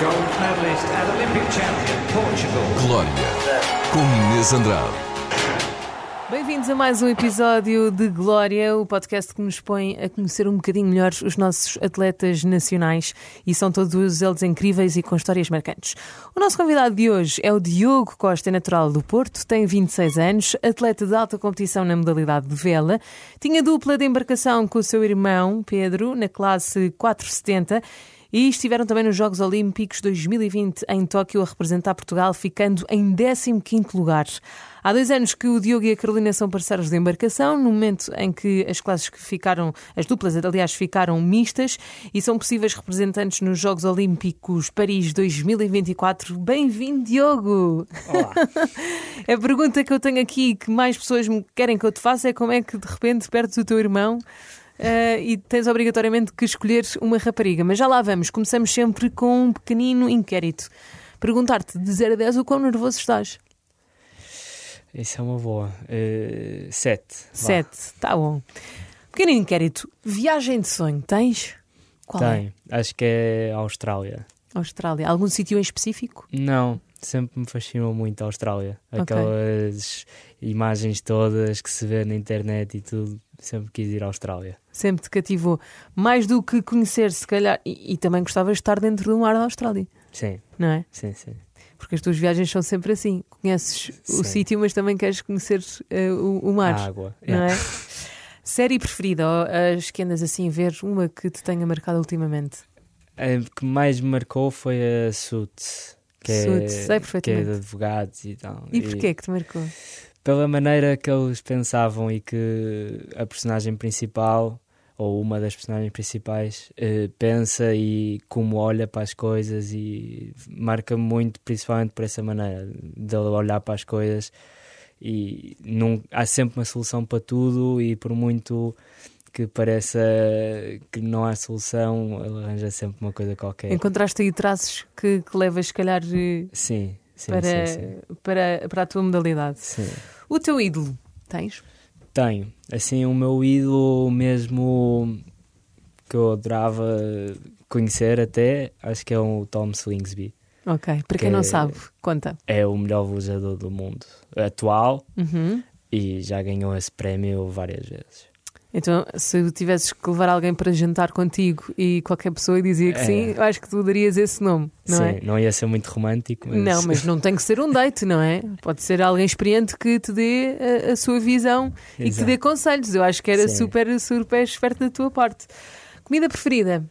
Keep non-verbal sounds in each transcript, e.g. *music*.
Gold medalist and Olympic champion, Portugal. Glória, com Inês Andrade. Bem-vindos a mais um episódio de Glória, o podcast que nos põe a conhecer um bocadinho melhor os nossos atletas nacionais e são todos eles incríveis e com histórias marcantes. O nosso convidado de hoje é o Diogo Costa, natural do Porto, tem 26 anos, atleta de alta competição na modalidade de vela, tinha dupla de embarcação com o seu irmão Pedro na classe 470 e estiveram também nos Jogos Olímpicos 2020 em Tóquio a representar Portugal, ficando em 15º lugar. Há dois anos que o Diogo e a Carolina são parceiros de embarcação, no momento em que as classes que ficaram, as duplas, aliás, ficaram mistas e são possíveis representantes nos Jogos Olímpicos Paris 2024. Bem-vindo, Diogo! Olá. *laughs* a pergunta que eu tenho aqui que mais pessoas me querem que eu te faça é como é que de repente perdes o teu irmão Uh, e tens obrigatoriamente que escolher uma rapariga. Mas já lá vamos. Começamos sempre com um pequenino inquérito. Perguntar-te de 0 a 10 o quão nervoso estás. Isso é uma boa. Uh, sete. 7, tá bom. Pequeno inquérito. Viagem de sonho tens? Qual é? Tem. Acho que é a Austrália. Austrália. Algum sítio em específico? Não, sempre me fascinou muito a Austrália. Aquelas imagens todas que se vê na internet e tudo. Sempre quis ir à Austrália. Sempre te cativou. Mais do que conhecer, se calhar. E, e também gostavas de estar dentro do mar da Austrália, Sim, não é? sim, sim. Porque as tuas viagens são sempre assim. Conheces o Sim. sítio, mas também queres conhecer eh, o, o mar. A água. não Yeah. é? *laughs* Série preferida, ou as que andas assim a ver, uma que te tenha marcado ultimamente? A que mais me marcou foi a Suits. Que é, sei que é de advogados e tal. E porquê que te marcou? pela maneira que eles pensavam e que a personagem principal ou uma das personagens principais eh, pensa e como olha para as coisas e marca muito principalmente por essa maneira de olhar para as coisas e não, há sempre uma solução para tudo e por muito que pareça que não há solução ele arranja sempre uma coisa qualquer Encontraste aí traços que, que levas, se calhar, eh, sim, sim, para, sim, Para, para a tua modalidade. sim. O teu ídolo, tens? Tenho. Assim, o meu ídolo mesmo que eu adorava conhecer até, acho que é o Tom Slingsby. Ok, para quem Que não é- sabe, conta. É o melhor velejador do mundo atual Uhum. e já ganhou esse prémio várias vezes. Então, se tivesses que levar alguém para jantar contigo e qualquer pessoa dizia que É. sim, eu acho que tu darias esse nome, não Sim, é? não ia ser muito romântico, mas... Não, mas não tem que ser um date, não é? Pode ser alguém experiente que te dê a, a sua visão e que te Exato. dê conselhos. Eu acho que era Sim. super, super esperto da tua parte. Comida preferida?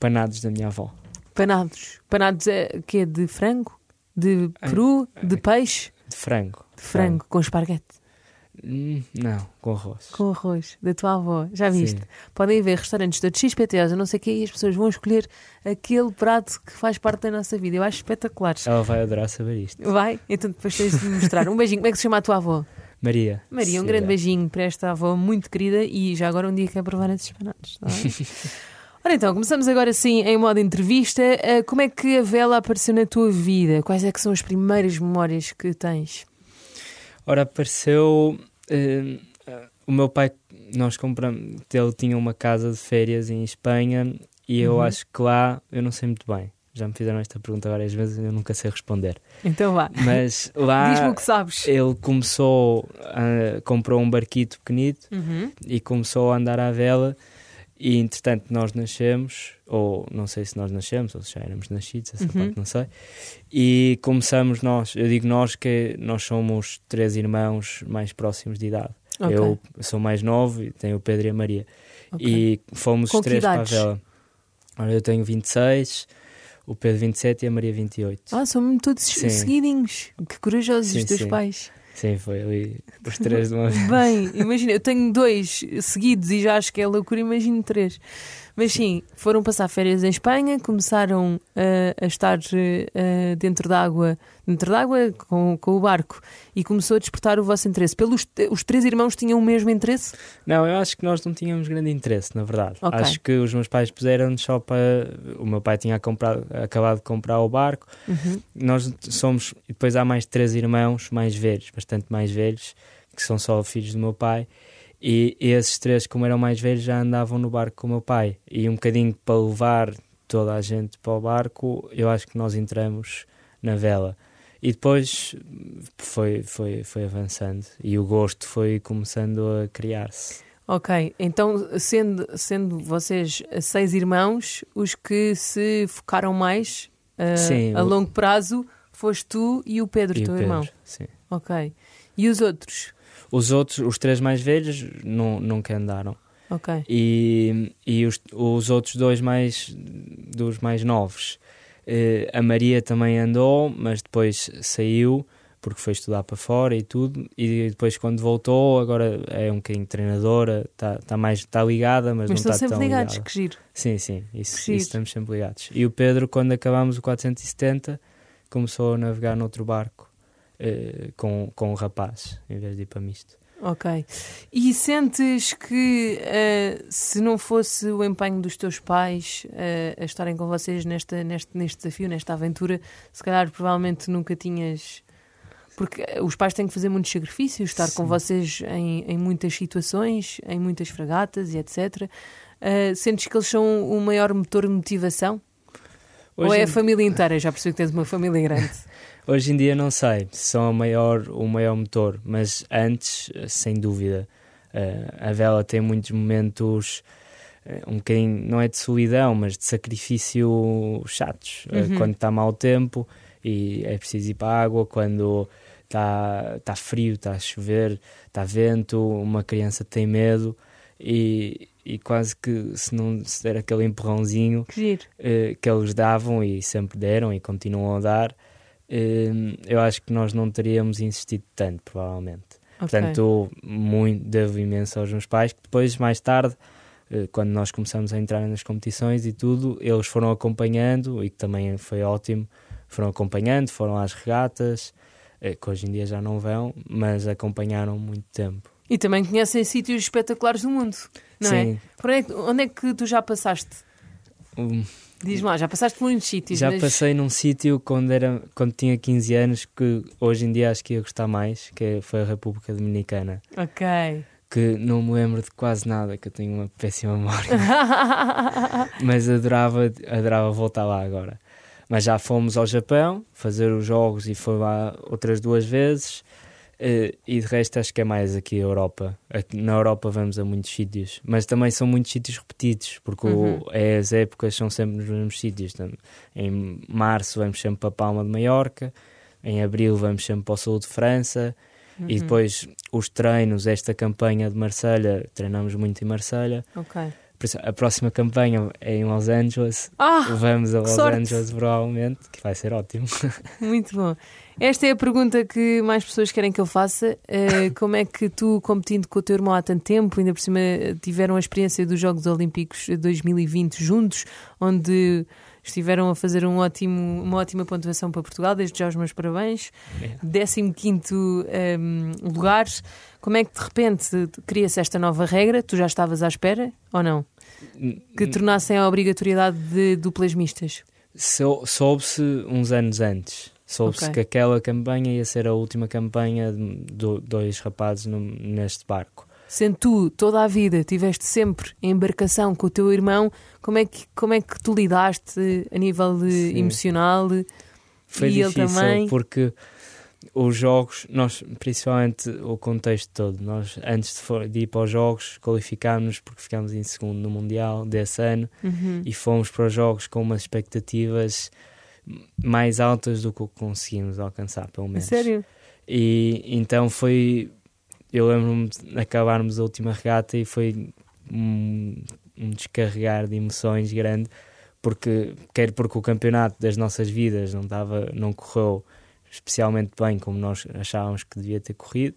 Panados da minha avó. Panados. Panados é que é de frango? De É, peru? é. De peixe? De frango. De frango, com esparguete? Hum, não, com arroz. Com arroz, da tua avó. Já viste? Sim. Podem haver restaurantes de XPTOs, eu não sei o que, e as pessoas vão escolher aquele prato que faz parte da nossa vida. Eu acho espetacular. Ela vai adorar saber isto. Vai? Então depois tens de me mostrar. Um beijinho. Como é que se chama a tua avó? Maria. Maria, um se grande der. beijinho para esta avó muito querida e já agora um dia quer provar esses panados. Tá? *laughs* Ora então, começamos agora sim em modo entrevista. Ah, Como é que a vela apareceu na tua vida? Quais é que são as primeiras memórias que tens? Ora, apareceu. eh, o meu pai, nós compramos. Ele tinha uma casa de férias em Espanha e eu Uhum. acho que lá. Eu não sei muito bem. Já me fizeram esta pergunta várias vezes e eu nunca sei responder. Então vá. Mas lá. *laughs* Diz-me o que sabes. Ele começou. a- comprou um barquito pequenito Uhum. e começou a andar à vela. E entretanto, nós nascemos, ou não sei se nós nascemos, ou se já éramos nascidos, essa Uhum. parte não sei. E começamos nós, eu digo nós que nós somos três irmãos mais próximos de idade. Ok. Eu sou mais novo e tenho o Pedro e a Maria. Ok. E fomos Com três para a vela. Ora, eu tenho 26, o Pedro 27 e a Maria 28. Ah, são todos Sim. seguidinhos. Que corajosos Sim, os teus sim. pais. Sim, foi ali os três de uma vez. Bem, imagina, eu tenho dois seguidos e já acho que é loucura, imagino três. Mas sim, foram passar férias em Espanha, começaram ah, a estar ah, dentro da água, dentro da água com, com o barco e começou a despertar o vosso interesse. Pelos os três irmãos tinham o mesmo interesse? Não, eu acho que nós não tínhamos grande interesse, na verdade. Ok. Acho que os meus pais puseram-nos só para. O meu pai tinha comprado, acabado de comprar o barco. Uhum. Nós somos. E depois há mais três irmãos mais velhos, bastante mais velhos, que são só filhos do meu pai. E esses três, como eram mais velhos, já andavam no barco com o meu pai. E um bocadinho para levar toda a gente para o barco, eu acho que nós entramos na vela. E depois foi, foi, foi avançando e o gosto foi começando a criar-se. Ok, então sendo, sendo vocês seis irmãos, os que se focaram mais uh, Sim, a o- longo prazo foste tu e o Pedro, E o teu Pedro, irmão. sim. Ok. E os outros? Os outros, os três mais velhos, não, nunca andaram. Ok. E, e os, os outros dois mais dos mais novos. Eh, a Maria também andou, mas depois saiu porque foi estudar para fora e tudo. E depois, quando voltou, agora é um bocadinho treinadora, está tá mais tá ligada, mas, Mas não está sempre tão ligados, ligada. que giro. Sim, sim, isso, isso estamos sempre ligados. E o Pedro, quando acabámos o 470, começou a navegar noutro barco eh, com, com o rapaz, em vez de ir para misto. Ok. E sentes que eh, se não fosse o empenho dos teus pais eh, a estarem com vocês nesta, neste, neste desafio, nesta aventura, se calhar provavelmente nunca tinhas. Porque eh, os pais têm que fazer muitos sacrifícios, estar com Sim. vocês em, em muitas situações, em muitas fragatas e etc. Eh, sentes que eles são o maior motor de motivação? Ou Hoje é em- a família inteira? Já percebi que tens uma família grande. *laughs* Hoje em dia não sei se são a maior, o maior motor, mas antes, sem dúvida. Eh, a vela tem muitos momentos, eh, um bocadinho, não é de solidão, mas de sacrifício chatos. Eh, Uhum. Quando está mau tempo e é preciso ir para a água, quando está tá frio, está a chover, está vento, uma criança tem medo e, e quase que se não se der aquele empurrãozinho Que eh, que eles davam e sempre deram e continuam a dar, eu acho que nós não teríamos insistido tanto, provavelmente. Ok. Portanto, muito, devo imenso aos meus pais, que depois, mais tarde, eh, quando nós começamos a entrar nas competições e tudo, eles foram acompanhando e que também foi ótimo, foram acompanhando, foram às regatas, eh, que hoje em dia já não vão, mas acompanharam muito tempo. E também conhecem sítios espetaculares do mundo, não é? Sim, é, que, onde é que tu já passaste? um, Diz-me lá, já passaste por muitos sítios. Já mas... passei num sítio quando, era, quando tinha 15 anos que hoje em dia acho que ia gostar mais, que foi a República Dominicana. Ok. Que não me lembro de quase nada, que eu tenho uma péssima *laughs* memória. *laughs* Mas adorava, adorava voltar lá agora. Mas já fomos ao Japão fazer os jogos e foi lá outras duas vezes. Eh, e de resto acho que é mais aqui a Europa. Aqui na Europa vamos a muitos sítios, mas também são muitos sítios repetidos, porque o- Uhum. é, as épocas são sempre nos mesmos sítios. Então, Em março vamos sempre para a Palma de Maiorca, em abril vamos sempre para o sul de França, Uhum. e depois os treinos, esta campanha de Marselha, treinamos muito em Marselha. Ok. Por isso, a próxima campanha é em Los Angeles. Ah, Vamos a Los sorte! Angeles provavelmente, que vai ser ótimo. *laughs* muito bom. Esta é a pergunta que mais pessoas querem que eu faça. Eh, *laughs* como é que tu, competindo com o teu irmão há tanto tempo, ainda por cima tiveram a experiência dos Jogos Olímpicos 2020 juntos, onde estiveram a fazer um ótimo, uma ótima pontuação para Portugal, desde já os meus parabéns. É. 15 um, lugar. Como é que de repente cria-se esta nova regra? Tu já estavas à espera ou não? Que tornassem a obrigatoriedade de duplas mistas. Sou- Soube-se uns anos antes. Soube-se Ok. que aquela campanha ia ser a última campanha de do- dois rapazes no- neste barco. Sendo tu toda a vida tiveste sempre em embarcação com o teu irmão, como é que, como é que tu lidaste a nível Sim. emocional? Foi E ele difícil também? porque os jogos, nós, principalmente o contexto todo, nós antes de, for- de ir para os jogos qualificámos porque ficámos em segundo no Mundial desse ano Uhum. e fomos para os jogos com umas expectativas mais altas do que o que conseguimos alcançar, pelo menos. sério? E então foi. Eu lembro-me de acabarmos a última regata e foi um, um descarregar de emoções grande, porque quer porque o campeonato das nossas vidas não, estava, não correu especialmente bem como nós achávamos que devia ter corrido,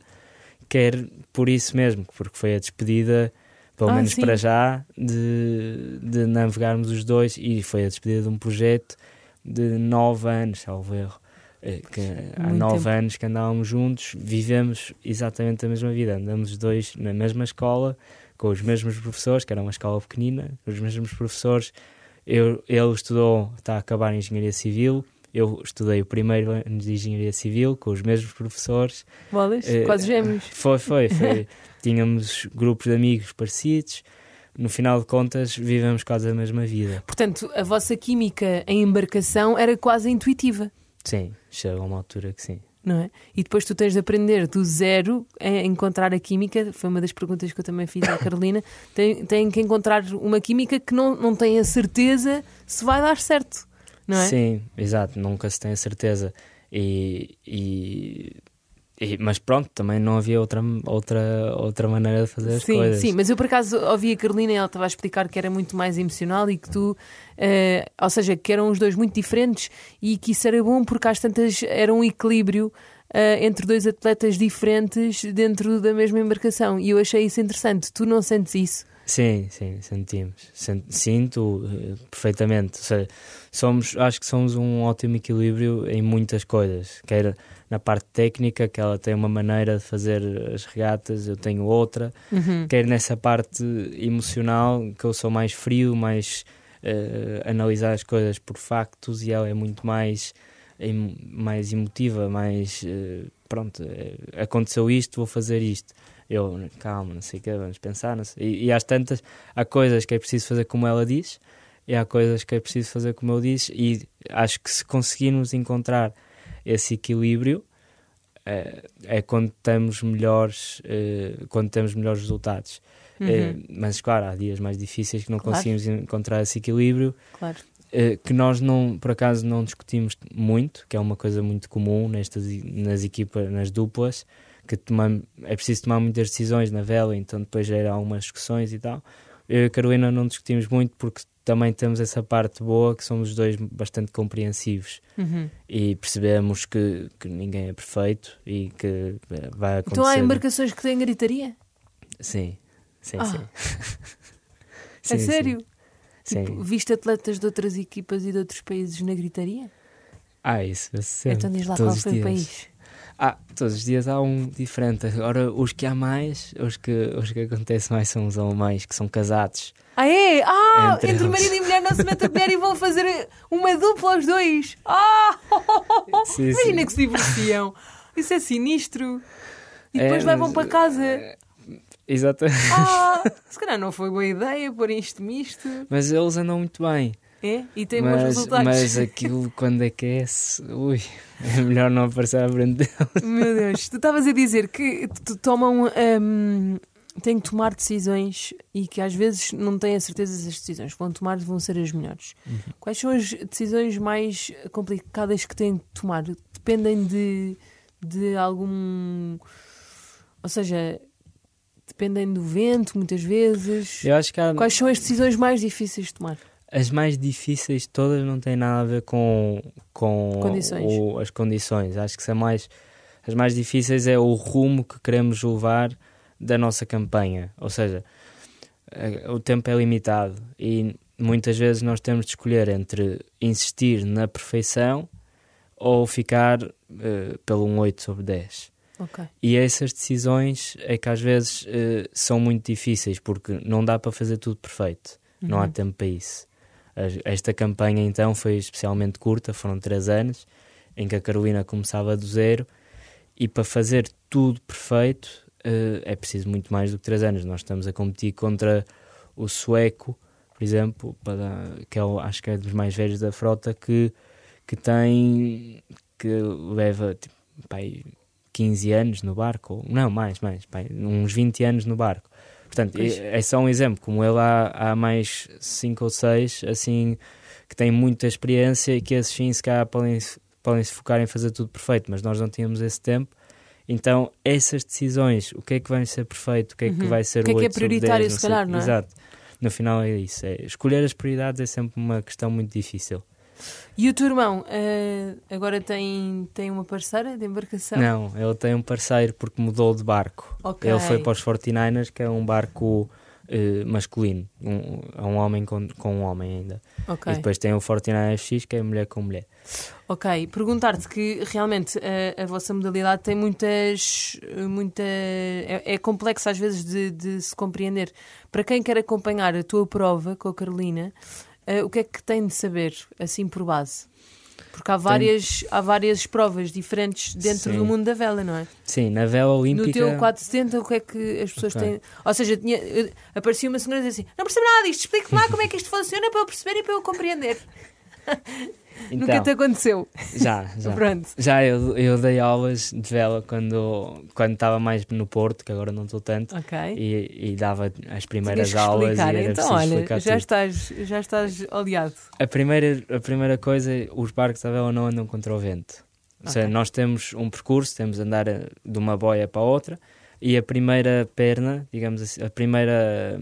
quer por isso mesmo, porque foi a despedida, pelo Ah, menos sim. para já, de, de navegarmos os dois e foi a despedida de um projeto de nove anos, salvo erro. Eh, Que há Muito nove tempo. anos que andávamos juntos, vivemos exatamente a mesma vida, andamos os dois na mesma escola, com os mesmos professores, que era uma escola pequenina, com os mesmos professores. Eu, ele estudou, está a acabar em Engenharia Civil, eu estudei o primeiro ano de Engenharia Civil, com os mesmos professores. Bolas? Eh, Quase gêmeos. Foi, foi, foi. *laughs* Tínhamos grupos de amigos parecidos, no final de contas, vivemos quase a mesma vida. Portanto, a vossa química em embarcação era quase intuitiva. Sim, chega a uma altura que sim. Não é? E depois tu tens de aprender do zero a encontrar a química. Foi uma das perguntas que eu também fiz à *coughs* Carolina. Tem, tem que encontrar uma química que não, não tem a certeza se vai dar certo. Não é? Sim, exato, nunca se tem a certeza. E, e, e- mas pronto, também não havia outra, outra, outra maneira de fazer as sim, coisas. sim, mas eu por acaso ouvi a Carolina e ela estava a explicar que era muito mais emocional e que tu, eh, ou seja, que eram os dois muito diferentes e que isso era bom porque às tantas era um equilíbrio eh, entre dois atletas diferentes dentro da mesma embarcação e eu achei isso interessante. Tu não sentes isso? Sim, sim, sentimos. Sen- Sinto eh, perfeitamente. Ou seja, somos, acho que somos um ótimo equilíbrio em muitas coisas. Quer na parte técnica, que ela tem uma maneira de fazer as regatas, eu tenho outra. Quer nessa parte emocional, que eu sou mais frio, mais eh, analisar as coisas por factos, e ela é muito mais, em- mais emotiva, mais eh, pronto, aconteceu isto, vou fazer isto. Eu, calma, não sei o que, vamos pensar. Não sei. E, e às tantas, há coisas que é preciso fazer como ela diz, e há coisas que é preciso fazer como eu disse, e acho que se conseguirmos encontrar esse equilíbrio, é, é quando temos melhores, eh, quando temos melhores resultados. Eh, mas claro, há dias mais difíceis que não Uhum. Claro. conseguimos encontrar esse equilíbrio Claro. eh, que nós não, por acaso, não discutimos muito, que é uma coisa muito comum nestas, nas equipas, nas duplas, que tomam, é preciso tomar muitas decisões na vela, então depois gera algumas discussões e tal. Eu e a Carolina não discutimos muito porque também temos essa parte boa que somos os dois bastante compreensivos Uhum. e percebemos que, que ninguém é perfeito e que eh, vai acontecer. Então há embarcações que têm gritaria? Sim, sim, Ah. sim. *laughs* é Sim, sim. sério? Sim. Tipo, viste atletas de outras equipas e de outros países na gritaria? Ah, isso, vê-se sempre, então diz lá todos qual foi o país. Ah, todos os dias há um diferente. Agora, os que há mais, os que, os que acontece mais são os alemães, que são casados. Ah, é? Ah, Entre entre, marido e mulher não se mete a colher e vão fazer uma dupla os dois. Ah! Sim, Imagina sim. que se divorciam. Isso é sinistro. E É, depois levam mas, para casa. Exato. Ah, se calhar não foi boa ideia pôr isto misto. Mas eles andam muito bem. É? E tem bons Mas, resultados. mas aquilo, *laughs* quando aquece, ui, é melhor não aparecer à frente deles. Meu Deus, tu estavas a dizer que tomam. hum, têm que tomar decisões e que às vezes não têm a certeza se as decisões que vão tomar vão ser as melhores. Uhum. Quais são as decisões mais complicadas que têm que tomar? Dependem de, de algum. Ou seja, dependem do vento, muitas vezes. Eu acho que há, Quais são as decisões mais difíceis de tomar? As mais difíceis todas não têm nada a ver com, com Condições. o- as condições. Acho que são mais, as mais difíceis é o rumo que queremos levar da nossa campanha. Ou seja, eh, o tempo é limitado e muitas vezes nós temos de escolher entre insistir na perfeição ou ficar eh, pelo um 8 sobre 10. Ok. E essas decisões é que às vezes eh, são muito difíceis porque não dá para fazer tudo perfeito. Não há tempo para isso. Esta campanha então foi especialmente curta, foram três anos, em que a Carolina começava do zero e para fazer tudo perfeito eh, é preciso muito mais do que três anos. Nós estamos a competir contra o sueco, por exemplo, para, que é, acho que é dos mais velhos da frota, que, que tem que leva tipo, pai, 15 anos no barco, não, mais, mais, pai, uns 20 anos no barco. Portanto, é, é só um exemplo, como ele há, há mais 5 ou 6, assim, que têm muita experiência e que esses sim, se calhar, podem, se- podem se focar em fazer tudo perfeito, mas nós não tínhamos esse tempo. Então, essas decisões, o que é que vai ser perfeito, o que é que Uhum. vai ser O que é que é 8 sobre prioritário, 10, se sei- calhar, não é? Exato. No final é isso. É, escolher as prioridades é sempre uma questão muito difícil. E o teu irmão eh, agora tem, tem uma parceira de embarcação? Não, ele tem um parceiro porque mudou de barco. Ok. Ele foi para os 49ers, que é um barco eh, masculino. Um, é um homem com, com um homem ainda. Ok. E depois tem o 49 FX, que é mulher com mulher. Ok, perguntar-te que realmente a, a vossa modalidade tem muitas. Muita, é, é complexo às vezes de, de se compreender. Para quem quer acompanhar a tua prova com a Carolina, eh, o que é que tem de saber, assim por base? Porque há várias, há várias provas diferentes dentro Sim. do mundo da vela, não é? Sim, na vela olímpica. No teu 470, o que é que as pessoas Ok. têm. Ou seja, tinha, aparecia uma senhora e dizia assim: Não percebo nada disto, explique-me lá como é que isto funciona para eu perceber e para eu compreender. *laughs* Então, Nunca te aconteceu. Já, *laughs* já. Pronto. Já eu, eu dei aulas de vela quando quando estava mais no Porto, que agora não estou tanto, Ok. e, e dava as primeiras aulas explicar. e era Então, olha, já tudo. estás, já estás aliado. A primeira, a primeira coisa, os barcos à vela não andam contra o vento. Ou seja, nós temos um percurso, temos de andar de uma boia para a outra, e a primeira perna, digamos assim, a primeira,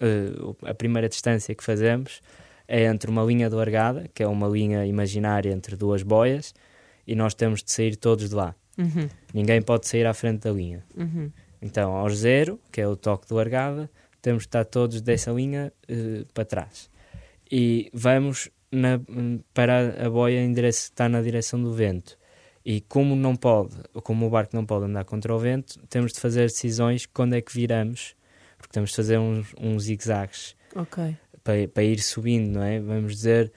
eh, a primeira distância que fazemos é entre uma linha de largada, que é uma linha imaginária entre duas boias, e nós temos de sair todos de lá. Uhum, Ninguém pode sair à frente da linha. uhum. Então, aos zero, que é o toque de largada, temos de estar todos dessa linha eh, para trás. E vamos na- para a boia está na direção do vento. E como não pode, como o barco não pode andar contra o vento, temos de fazer decisões quando é que viramos, porque temos de fazer uns, uns zigue-zagues Ok. Para, para ir subindo, não é? Vamos dizer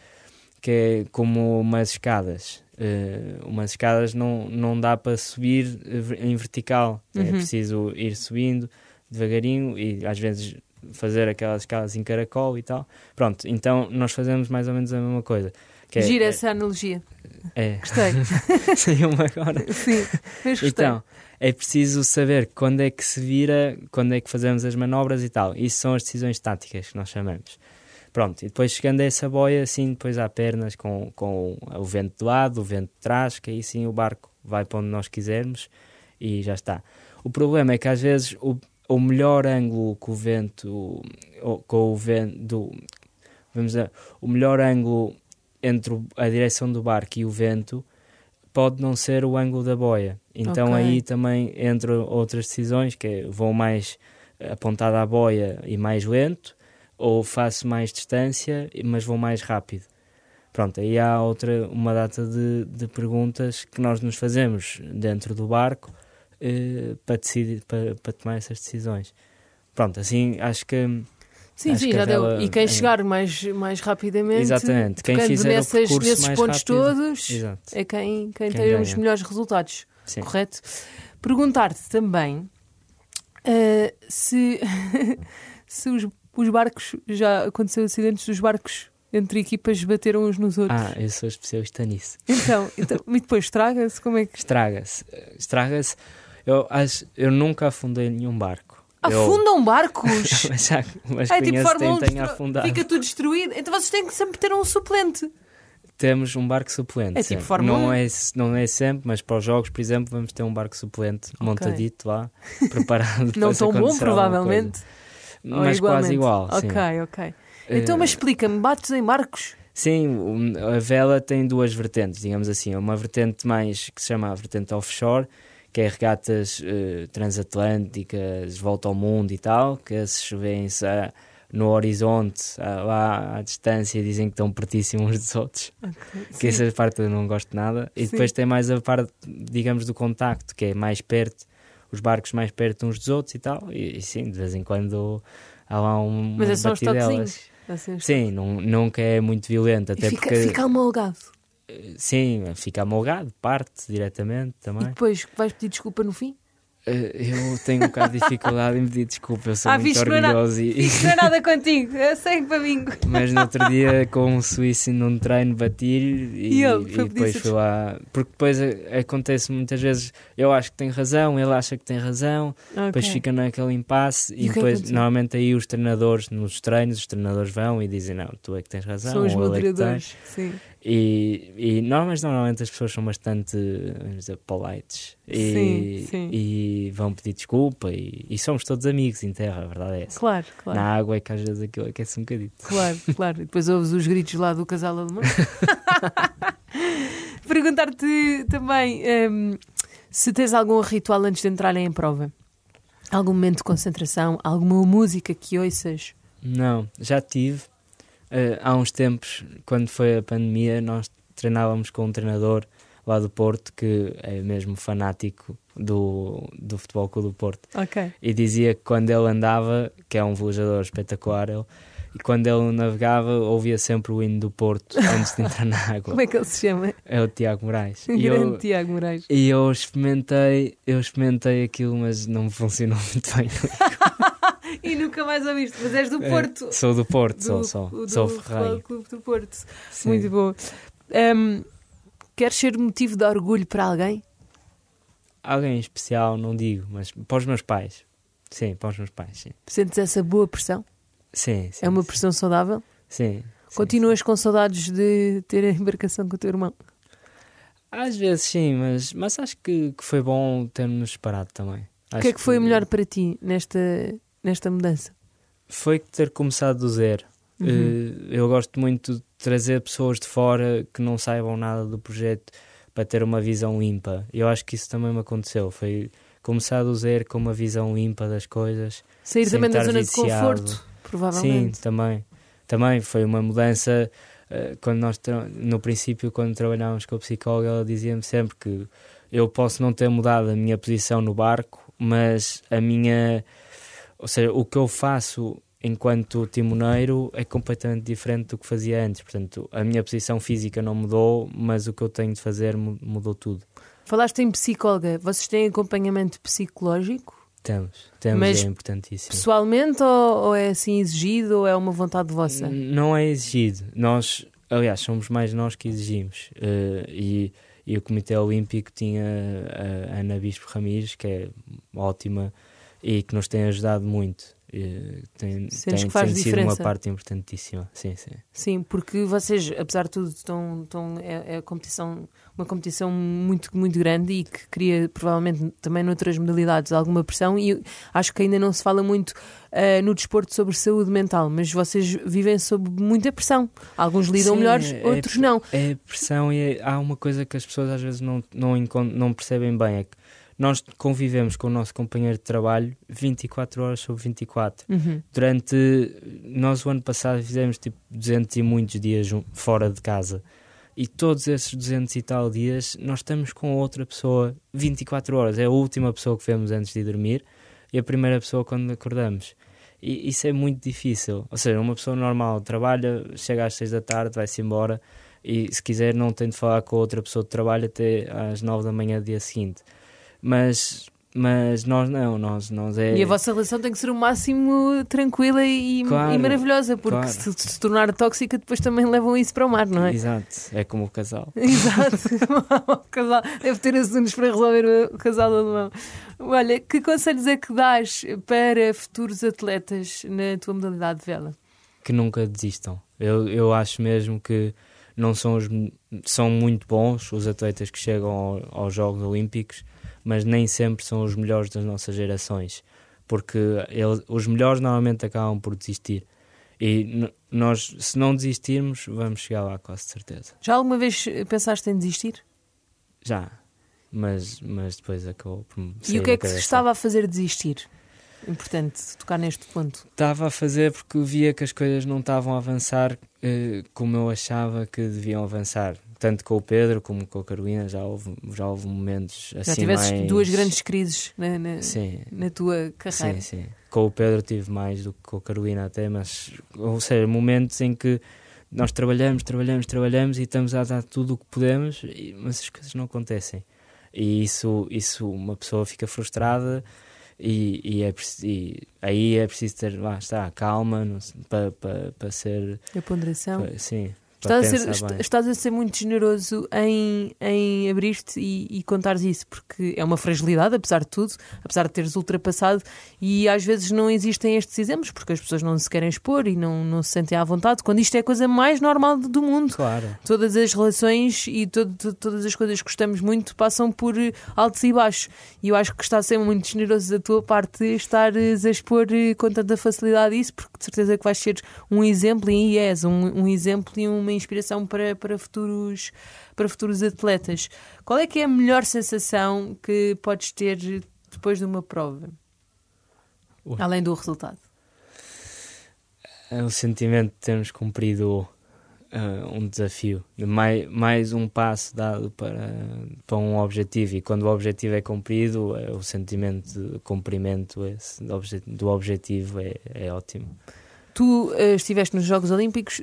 que é como umas escadas. Eh, umas escadas não, não dá para subir eh, em vertical. É Uhum. preciso ir subindo devagarinho e às vezes fazer aquelas escadas em caracol e tal. Pronto, então nós fazemos mais ou menos a mesma coisa. É, Gira essa analogia. é, Gostei. *laughs* é, saiu-me agora. Sim, mas gostei. Então, é preciso saber quando é que se vira, quando é que fazemos as manobras e tal. Isso são as decisões táticas que nós chamamos. Pronto, e depois chegando a essa boia, assim, depois há pernas com, com o vento de lado, o vento de trás, que aí sim o barco vai para onde nós quisermos e já está. O problema é que às vezes o, o melhor ângulo que o vento, com o vento, do, vamos dizer, o melhor ângulo entre a direção do barco e o vento pode não ser o ângulo da boia. Então Ok. aí também entram outras decisões, que é vou mais apontado à boia e mais lento, ou faço mais distância, mas vou mais rápido. Pronto, aí há outra, uma data de, de perguntas que nós nos fazemos dentro do barco eh, para, decidir, para, para tomar essas decisões. Pronto, assim acho que Sim, Acho sim, que já deu. vela E quem é- chegar mais, mais rapidamente, Exatamente. Quem fizer nessas, nesses mais pontos rápido. todos, Exato. é quem, quem, Quem tem os ganha. melhores resultados. Sim. Correto? Perguntar-te também eh, se, *laughs* se os, os barcos, já aconteceu acidentes dos barcos entre equipas bateram uns nos outros. Ah, eu sou especialista nisso. Então, então, *laughs* e depois estraga-se? Como é que. Estraga-se. Estraga-se. Eu, acho, eu nunca afundei nenhum barco. Eu- Afundam barcos! *laughs* mas já, mas É tipo Fórmula 1, quem tenha destru- afundado. fica tudo destruído. Então vocês têm que sempre ter um suplente. Temos um barco suplente. É tipo. Fórmula não 1. é, não é sempre, mas para os jogos, por exemplo, vamos ter um barco suplente montadito lá, *laughs* preparado Não tão bom, provavelmente. Mas quase igualmente. igual. sim. Ok, ok. Então, Eh, mas explica-me, bates em barcos? Sim, a vela tem duas vertentes, digamos assim. Uma vertente mais que se chama a vertente offshore, que é regatas eh, transatlânticas, volta ao mundo e tal, que vêem-se ah, no horizonte, lá à distância, dizem que estão pertíssimos uns dos outros. Que essa parte eu não gosto nada. E Sim. depois tem mais a parte, digamos, do contacto, que é mais perto, os barcos mais perto uns dos outros e tal. E, e sim, de vez em quando há lá um. Mas é só os toquezinhos. Assim, Sim, não, nunca é muito violento, E até fica, porque. fica amolgado. Sim, fica amolgado, parte diretamente E também. depois vais pedir desculpa no fim? Eh, Eu tenho um bocado de dificuldade em pedir desculpa, eu sou Ah, muito é orgulhoso. E, Isto não é nada contigo, é segue para mim. mas no outro dia, com um suíço num treino, bati e, E e depois fui lá. Porque depois eh, acontece muitas vezes, eu acho que tenho razão, ele acha que tem razão, depois Ok. fica naquele impasse E e, é depois, aconteceu? normalmente, aí os treinadores, nos treinos, os treinadores vão e dizem: Não, tu é que tens razão, São os é tem. moderadores. Sim. E, e não, mas normalmente as pessoas são bastante vamos dizer, polites e, Sim, sim. e vão pedir desculpa e, e somos todos amigos em terra, a verdade é essa. Claro, claro. Na água é que às vezes aquilo aquece um bocadinho. Claro, *laughs* claro. E depois ouves os gritos lá do casal alemão. *laughs* Perguntar-te também hum, se tens algum ritual antes de entrarem em prova. Algum momento de concentração, alguma música que ouças. Não, já tive. Eh, há uns tempos, quando foi a pandemia, nós treinávamos com um treinador lá do Porto que é mesmo fanático do, do Futebol Clube do Porto. Ok. e dizia que quando ele andava, que é um velejador espetacular, ele, e quando ele navegava ouvia sempre o hino do Porto *laughs* antes de entrar na água. Como é que ele se chama? É o Tiago Moraes. O E grande eu, Tiago Moraes. e eu experimentei, eu experimentei aquilo, mas não funcionou *laughs* muito bem. *laughs* *laughs* E nunca mais ouviste, mas és do É, Porto. Sou do Porto, do, sou, sou, do sou ferreiro. Clube do Porto. Sim. Muito bom. Hum, queres ser motivo de orgulho para alguém? Alguém especial, não digo, mas para os meus pais. Sim, para os meus pais, sim. Sentes essa boa pressão? Sim, sim. é uma sim. pressão saudável? Sim. sim, Continuas com saudades de ter a embarcação com o teu irmão? Às vezes sim, mas, mas acho que, que foi bom termos separado também. O que é que foi o melhor para ti nesta, nesta mudança? Foi ter começado do zero. Uhum. Eh, eu gosto muito de trazer pessoas de fora que não saibam nada do projeto para ter uma visão limpa. Eu acho que isso também me aconteceu. Foi começar do zero com uma visão limpa das coisas. Sair também da zona de viciado. conforto, Sim, provavelmente. também. Também foi uma mudança. eh, Quando nós no princípio, quando trabalhávamos com a psicóloga, ela dizia-me sempre que eu posso não ter mudado a minha posição no barco, mas a minha, ou seja, o que eu faço enquanto timoneiro é completamente diferente do que fazia antes. Portanto, a minha posição física não mudou, mas o que eu tenho de fazer mu- mudou tudo. Falaste em psicóloga. Vocês têm acompanhamento psicológico? Temos, temos, Mas é importantíssimo. Pessoalmente ou, ou é assim exigido ou é uma vontade vossa? Não é exigido. Nós, aliás, somos mais nós que exigimos. Eh, e, e o Comitê Olímpico tinha a Ana Bispo Ramires, que é ótima e que nos tem ajudado muito. Tem Sentes tem, que faz tem sido uma parte importantíssima. Sim, sim. Sim, porque vocês, apesar de tudo, estão, estão, é, é competição, uma competição muito, muito grande e que cria provavelmente também noutras modalidades alguma pressão e acho que ainda não se fala muito ah, no desporto sobre saúde mental, mas vocês vivem sob muita pressão. Alguns lidam Sim, melhores, é- outros não. É pressão e é- há uma coisa que as pessoas às vezes não, não, não percebem bem: é que nós convivemos com o nosso companheiro de trabalho 24 horas sobre 24. Uhum. Durante. Nós, o ano passado, fizemos tipo 200 e muitos dias fora de casa. E todos esses 200 e tal dias, nós estamos com outra pessoa 24 horas. É a última pessoa que vemos antes de dormir e a primeira pessoa quando acordamos. E isso é muito difícil. Ou seja, uma pessoa normal trabalha, chega às 6 da tarde, vai-se embora e, se quiser, não tem de falar com outra pessoa de trabalho até às 9 da manhã do dia seguinte. Mas. Mas nós não, nós, nós é. E a vossa relação tem que ser o máximo tranquila e, Claro, e maravilhosa, porque claro. se, se tornar tóxica, depois também levam isso para o mar, não é? Exato, é como o casal. *laughs* Exato. *laughs* o casal deve ter assuntos para resolver o casal alemão. Olha, que conselhos é que dás para futuros atletas na tua modalidade de vela? que nunca desistam. Eu, eu acho mesmo que não são os, são muito bons os atletas que chegam ao- aos Jogos Olímpicos, mas nem sempre são os melhores das nossas gerações, porque eles, os melhores normalmente acabam por desistir. E nós, se não desistirmos, vamos chegar lá com certeza. Já alguma vez pensaste em desistir? Já, mas, mas depois acabou por me e o que é que se estava a fazer desistir? Importante tocar neste ponto. Estava a fazer porque via que as coisas não estavam a avançar eh, como eu achava que deviam avançar. Tanto com o Pedro como com a Carolina, já houve, já houve momentos assim Já tivesses mais... duas grandes crises na, na, Sim, na tua carreira. sim, sim. Com o Pedro tive mais do que com a Carolina até, mas... Ou seja, momentos em que nós trabalhamos, trabalhamos, trabalhamos e estamos a dar tudo o que podemos, mas as coisas não acontecem. E isso, isso uma pessoa fica frustrada e, e, é, e aí é preciso ter, lá está, calma para pa, pa ser, A ponderação. sim, para Estás a, ser, est- estás a ser muito generoso em, em abrir-te e, e contares isso, porque é uma fragilidade, apesar de tudo, apesar de teres ultrapassado, e às vezes não existem estes exemplos, porque as pessoas não se querem expor e não, não se sentem à vontade, quando isto é a coisa mais normal do- do mundo. Claro, Todas as relações e todo- to- todas as coisas que gostamos muito passam por eh, altos e baixos. E eu acho que está a ser muito generoso da tua parte estares a expor eh, com tanta facilidade isso, porque de certeza que vais ser um exemplo e és um, um exemplo e uma inspiração para, para, futuros, para futuros atletas. Qual é que é a melhor sensação que podes ter depois de uma prova? Ui. Além do resultado. é o sentimento de termos cumprido ah, um desafio, de mais, mais um passo dado para, para um objetivo, e quando o objetivo é cumprido, é o sentimento de cumprimento esse, do, obje- do objetivo é, é ótimo. Tu uh, estiveste nos Jogos Olímpicos,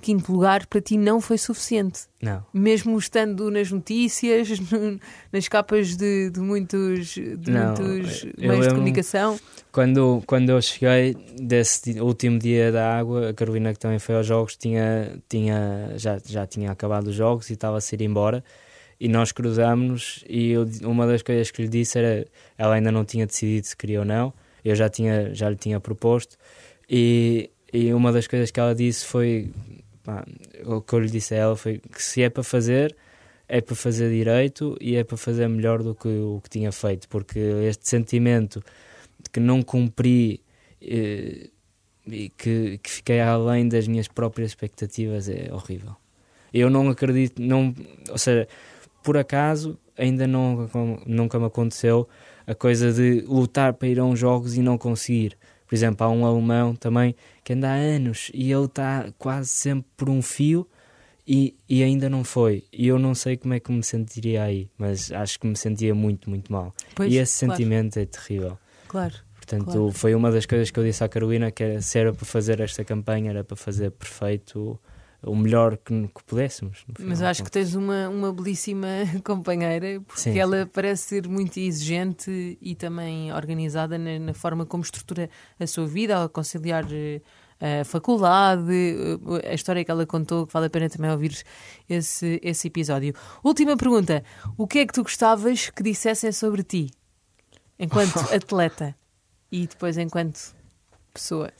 15 lugar, para ti não foi suficiente. Não. Mesmo estando nas notícias, *laughs* no, nas capas de, de muitos, de Não, muitos meios de comunicação. Quando, quando eu cheguei desse último dia da água, a Carolina que também foi aos jogos tinha, tinha, já, já tinha acabado os jogos e estava a se ir embora e nós cruzámos-nos e eu uma das coisas que lhe disse era ela ainda não tinha decidido se queria ou não, eu já, tinha, já lhe tinha proposto e, e uma das coisas que ela disse foi pá, o que eu lhe disse a ela foi que se é para fazer é para fazer direito e é para fazer melhor do que o que tinha feito, porque este sentimento de que não cumpri eh, e que, que fiquei além das minhas próprias expectativas é horrível. Eu não acredito, não, ou seja, por acaso ainda não, nunca me aconteceu a coisa de lutar para ir a uns jogos e não conseguir. Por exemplo, há um alemão também que anda há anos e ele está quase sempre por um fio e, e ainda não foi. E eu não sei como é que me sentiria aí, mas acho que me sentia muito, muito mal. Pois, e esse claro, sentimento é terrível. Claro. Portanto, Claro. foi uma das coisas que eu disse à Carolina que era, se era para fazer esta campanha, era para fazer perfeito o melhor que, que pudéssemos. Mas acho que tens uma, uma belíssima *laughs* companheira, porque Sim, ela parece ser muito exigente e também organizada na, na forma como estrutura a sua vida, ao conciliar eh, a faculdade, eh, a história que ela contou, que vale a pena também ouvir esse, esse episódio. Última pergunta: o que é que tu gostavas que dissessem sobre ti, enquanto *laughs* atleta e depois enquanto pessoa?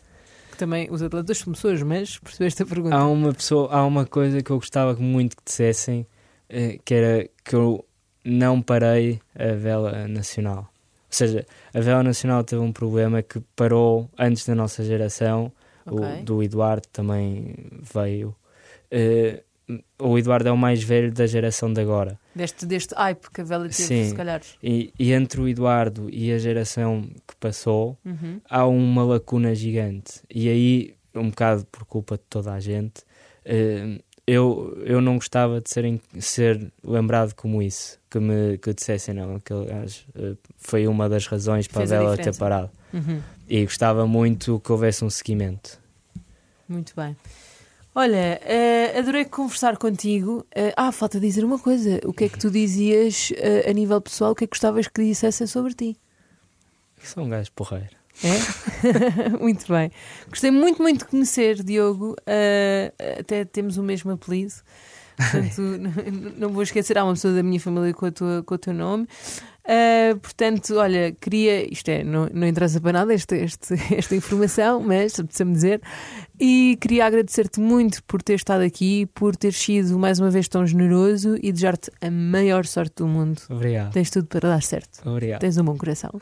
Que também os atletas são pessoas, mas percebeste a pergunta? Há uma pessoa, há uma coisa que eu gostava muito que dissessem, eh, que era que eu não parei a vela nacional. Ou seja, a vela nacional teve um problema que parou antes da nossa geração. Ok. O do Eduardo também veio. Eh, o Eduardo é o mais velho da geração de agora. Deste, deste hype que a Vela teve, Sim. se calhar. E, e entre o Eduardo e a geração que passou, Uhum. há uma lacuna gigante. E aí, um bocado por culpa de toda a gente, eh, eu, eu não gostava de ser, ser lembrado como isso. Que me que dissessem, não, aquele gajo eh, foi uma das razões para Fez a ela ter parado. Uhum. E gostava muito que houvesse um seguimento. Muito bem. Olha, eh, adorei conversar contigo. Eh, ah, falta dizer uma coisa. O que é que tu dizias eh, a nível pessoal? O que é que gostavas que dissessem sobre ti? Sou um gajo porreiro. É? *laughs* muito bem. Gostei muito, muito de conhecer, Diogo. Até temos o mesmo apelido. *laughs* Portanto, *laughs* não vou esquecer. Há uma pessoa da minha família com, a tua, com o teu nome. Eh, portanto, olha, queria. Isto é, não, não interessa para nada este, este- *laughs* esta informação, mas precisa-me dizer. E queria agradecer-te muito por ter estado aqui, por ter sido mais uma vez tão generoso e desejar-te a maior sorte do mundo. Obrigado. Tens tudo para dar certo. Obrigado. Tens um bom coração. *laughs*